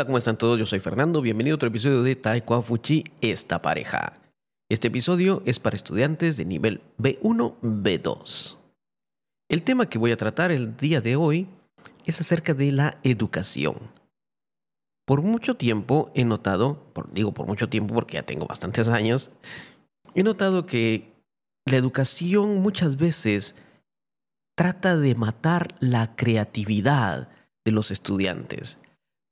Hola, ¿cómo están todos? Yo soy Fernando. Bienvenido a otro episodio de Taekwa Fuchi, esta pareja. Este episodio es para estudiantes de nivel B1, B2. El tema que voy a tratar el día de hoy es acerca de la educación. Por mucho tiempo he notado, digo por mucho tiempo porque ya tengo bastantes años, he notado que la educación muchas veces trata de matar la creatividad de los estudiantes.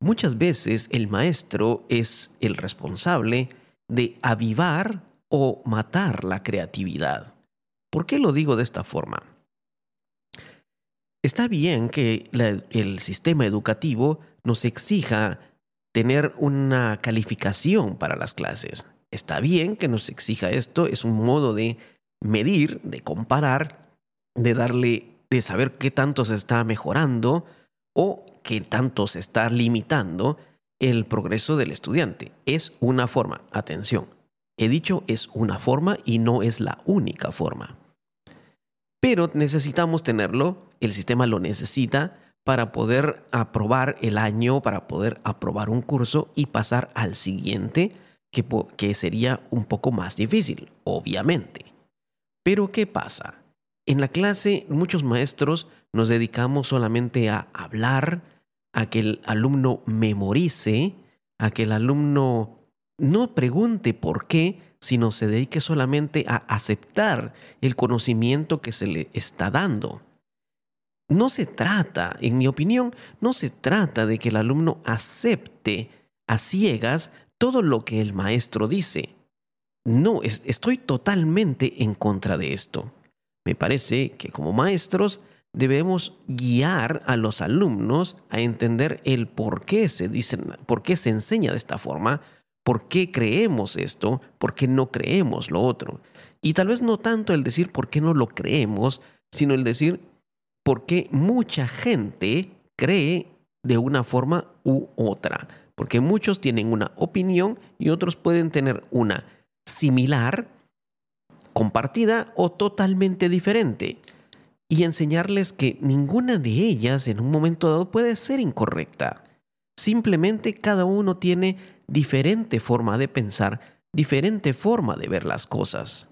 Muchas veces el maestro es el responsable de avivar o matar la creatividad. ¿Por qué lo digo de esta forma? Está bien que el sistema educativo nos exija tener una calificación para las clases. Está bien que nos exija esto, es un modo de medir, de comparar, de darle, de saber qué tanto se está mejorando o qué tanto se está limitando el progreso del estudiante. Es una forma, atención, he dicho es una forma y no es la única forma. Pero necesitamos tenerlo, el sistema lo necesita para poder aprobar el año, para poder aprobar un curso y pasar al siguiente, que, que sería un poco más difícil, obviamente. Pero ¿qué pasa? En la clase muchos maestros nos dedicamos solamente a hablar, a que el alumno memorice, a que el alumno no pregunte por qué, sino se dedique solamente a aceptar el conocimiento que se le está dando. No se trata, en mi opinión, no se trata de que el alumno acepte a ciegas todo lo que el maestro dice. No, estoy totalmente en contra de esto. Me parece que como maestros debemos guiar a los alumnos a entender el por qué se dicen, por qué se enseña de esta forma, por qué creemos esto, por qué no creemos lo otro. Y tal vez no tanto el decir por qué no lo creemos, sino el decir por qué mucha gente cree de una forma u otra. Porque muchos tienen una opinión y otros pueden tener una similar, compartida o totalmente diferente y enseñarles que ninguna de ellas en un momento dado puede ser incorrecta. Simplemente cada uno tiene diferente forma de pensar, diferente forma de ver las cosas.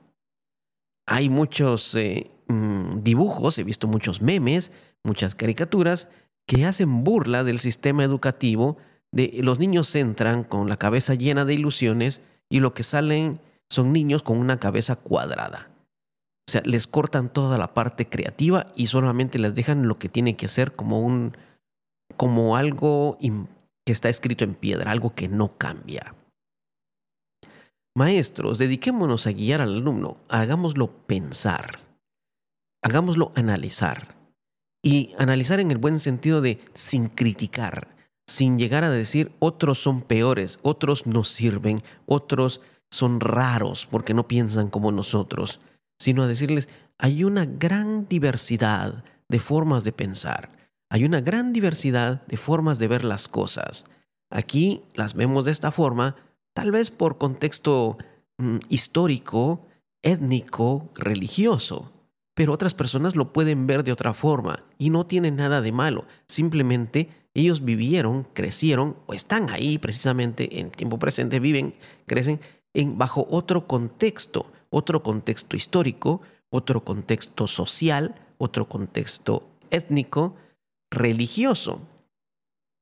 Hay muchos eh, mm, dibujos, he visto muchos memes, muchas caricaturas que hacen burla del sistema educativo, de los niños entran con la cabeza llena de ilusiones y lo que salen son niños con una cabeza cuadrada. O sea, les cortan toda la parte creativa y solamente les dejan lo que tiene que ser como un como algo que está escrito en piedra, algo que no cambia. Maestros, dediquémonos a guiar al alumno, hagámoslo pensar, hagámoslo analizar. Y analizar en el buen sentido de sin criticar, sin llegar a decir otros son peores, otros no sirven, otros son raros porque no piensan como nosotros sino a decirles, hay una gran diversidad de formas de pensar, hay una gran diversidad de formas de ver las cosas. Aquí las vemos de esta forma, tal vez por contexto mm, histórico, étnico, religioso, pero otras personas lo pueden ver de otra forma y no tiene nada de malo, simplemente ellos vivieron, crecieron o están ahí precisamente en tiempo presente, viven, crecen en, bajo otro contexto, otro contexto histórico, otro contexto social, otro contexto étnico, religioso.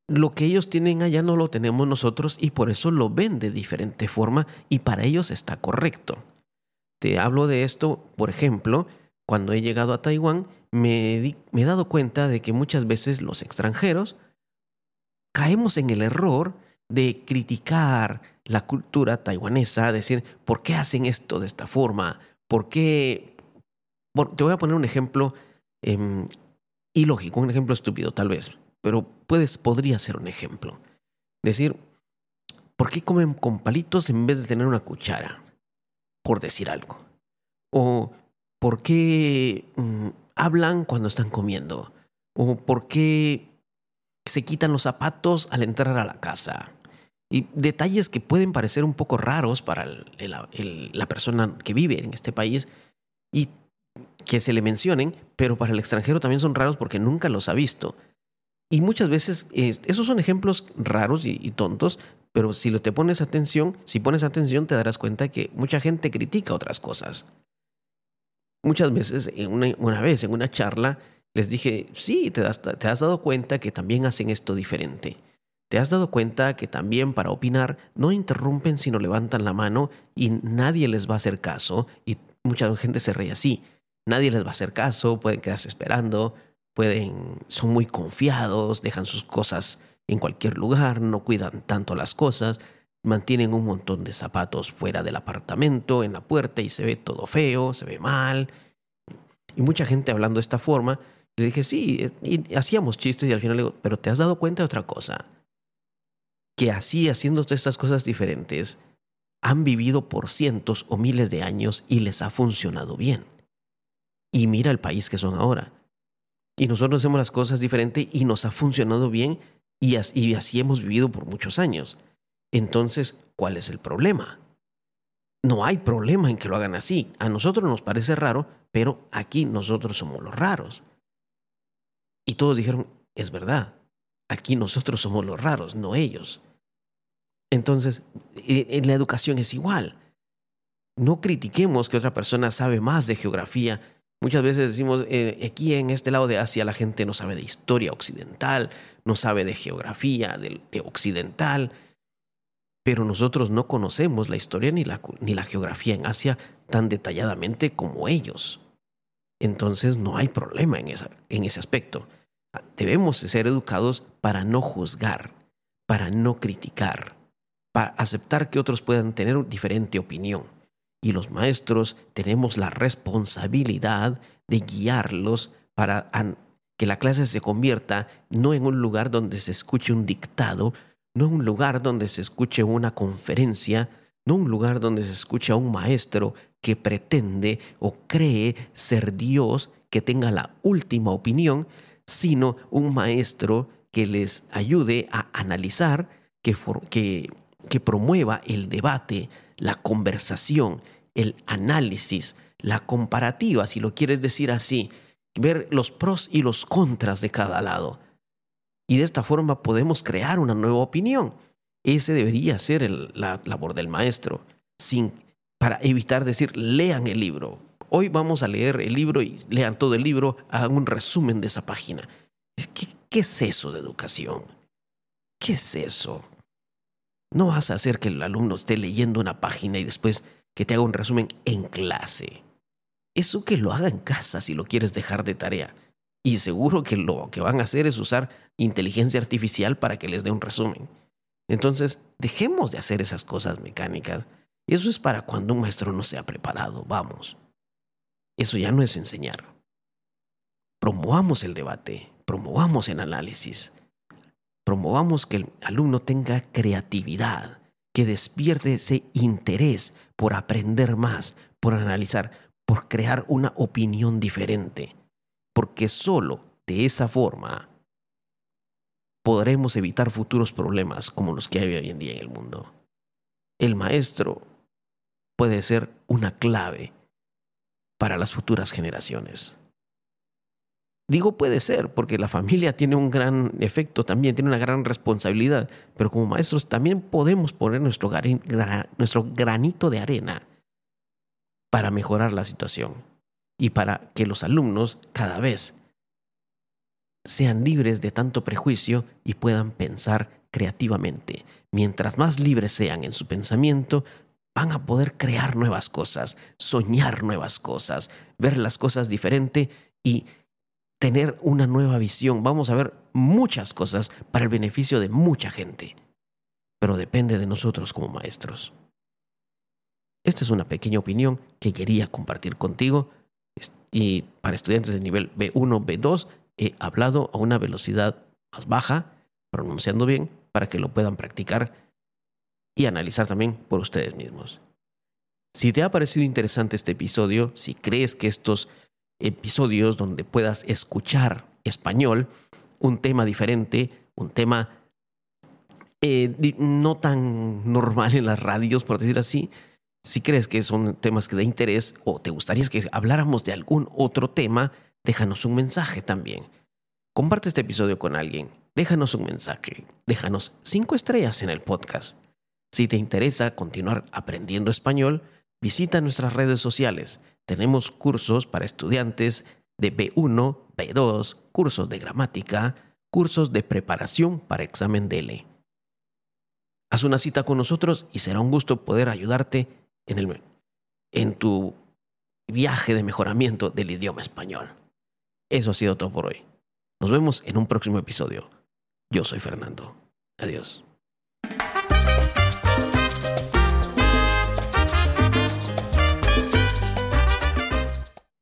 Lo que ellos tienen allá no lo tenemos nosotros y por eso lo ven de diferente forma y para ellos está correcto. Te hablo de esto, por ejemplo, cuando he llegado a Taiwán, me, me he dado cuenta de que muchas veces los extranjeros caemos en el error de criticar la cultura taiwanesa, decir, ¿por qué hacen esto de esta forma? ¿Por qué? te voy a poner un ejemplo em, ilógico, un ejemplo estúpido tal vez, pero puedes, podría ser un ejemplo. Decir, ¿por qué comen con palitos en vez de tener una cuchara? Por decir algo. O ¿por qué mm, hablan cuando están comiendo? O ¿por qué se quitan los zapatos al entrar a la casa? Y detalles que pueden parecer un poco raros para la persona que vive en este país y que se le mencionen, pero para el extranjero también son raros porque nunca los ha visto. Y muchas veces, eh, esos son ejemplos raros y, tontos, pero si lo te pones atención, si pones atención, te darás cuenta que mucha gente critica otras cosas. Muchas veces, una, una vez en una charla, les dije, sí, te, te has dado cuenta que también hacen esto diferente. ¿Te has dado cuenta que también para opinar no interrumpen sino levantan la mano y nadie les va a hacer caso? Y mucha gente se ríe así. Nadie les va a hacer caso, pueden quedarse esperando, pueden, son muy confiados, dejan sus cosas en cualquier lugar, no cuidan tanto las cosas, mantienen un montón de zapatos fuera del apartamento, en la puerta y se ve todo feo, se ve mal. Y mucha gente hablando de esta forma, le dije, sí, y hacíamos chistes y al final le digo, pero te has dado cuenta de otra cosa, que así haciendo todas estas cosas diferentes, han vivido por cientos o miles de años y les ha funcionado bien. Y mira el país que son ahora. Y nosotros hacemos las cosas diferentes y nos ha funcionado bien y así, hemos vivido por muchos años. Entonces, ¿cuál es el problema? No hay problema en que lo hagan así. A nosotros nos parece raro, pero aquí nosotros somos los raros. Y todos dijeron, es verdad, aquí nosotros somos los raros, no ellos. Entonces, en la educación es igual. No critiquemos que otra persona sabe más de geografía Muchas veces decimos, eh, aquí en este lado de Asia la gente no sabe de historia occidental, no sabe de geografía de, occidental, pero nosotros no conocemos la historia ni la, ni la geografía en Asia tan detalladamente como ellos. Entonces no hay problema en, esa, en ese aspecto. Debemos ser educados para no juzgar, para no criticar, para aceptar que otros puedan tener diferente opinión. Y los maestros tenemos la responsabilidad de guiarlos para que la clase se convierta no en un lugar donde se escuche un dictado, no en un lugar donde se escuche una conferencia, no un lugar donde se escuche a un maestro que pretende o cree ser Dios, que tenga la última opinión, sino un maestro que les ayude a analizar, que, que, promueva el debate, la conversación, el análisis, la comparativa, si lo quieres decir así, ver los pros y los contras de cada lado. Y de esta forma podemos crear una nueva opinión. Ese debería ser la labor del maestro, sin, para evitar decir, lean el libro. Hoy vamos a leer el libro y lean todo el libro, hagan un resumen de esa página. ¿Qué, es eso de educación? ¿Qué es eso? No vas a hacer que el alumno esté leyendo una página y después que te haga un resumen en clase. Eso que lo haga en casa si lo quieres dejar de tarea. Y seguro que lo que van a hacer es usar inteligencia artificial para que les dé un resumen. Entonces, dejemos de hacer esas cosas mecánicas. Eso es para cuando un maestro no se ha preparado, vamos. Eso ya no es enseñar. Promovamos el debate, promovamos el análisis, promovamos que el alumno tenga creatividad, que despierte ese interés por aprender más, por analizar, por crear una opinión diferente. Porque solo de esa forma podremos evitar futuros problemas como los que hay hoy en día en el mundo. El maestro puede ser una clave para las futuras generaciones. Digo puede ser, porque la familia tiene un gran efecto también, tiene una gran responsabilidad, pero como maestros también podemos poner nuestro, nuestro granito de arena para mejorar la situación y para que los alumnos cada vez sean libres de tanto prejuicio y puedan pensar creativamente. Mientras más libres sean en su pensamiento, van a poder crear nuevas cosas, soñar nuevas cosas, ver las cosas diferente y tener una nueva visión, vamos a ver muchas cosas para el beneficio de mucha gente, pero depende de nosotros como maestros. Esta es una pequeña opinión que quería compartir contigo. Y para estudiantes de nivel B1, B2 he hablado a una velocidad más baja, pronunciando bien, para que lo puedan practicar y analizar también por ustedes mismos. Si te ha parecido interesante este episodio, si crees que estos episodios donde puedas escuchar español, un tema diferente, un tema eh, no tan normal en las radios, por decir así. Si crees que son temas que de interés o te gustaría que habláramos de algún otro tema, déjanos un mensaje también. Comparte este episodio con alguien, déjanos un mensaje, déjanos cinco estrellas en el podcast. Si te interesa continuar aprendiendo español, visita nuestras redes sociales. Tenemos cursos para estudiantes de B1, B2, cursos de gramática, cursos de preparación para examen DELE. Haz una cita con nosotros y será un gusto poder ayudarte en, el, en tu viaje de mejoramiento del idioma español. Eso ha sido todo por hoy. Nos vemos en un próximo episodio. Yo soy Fernando. Adiós.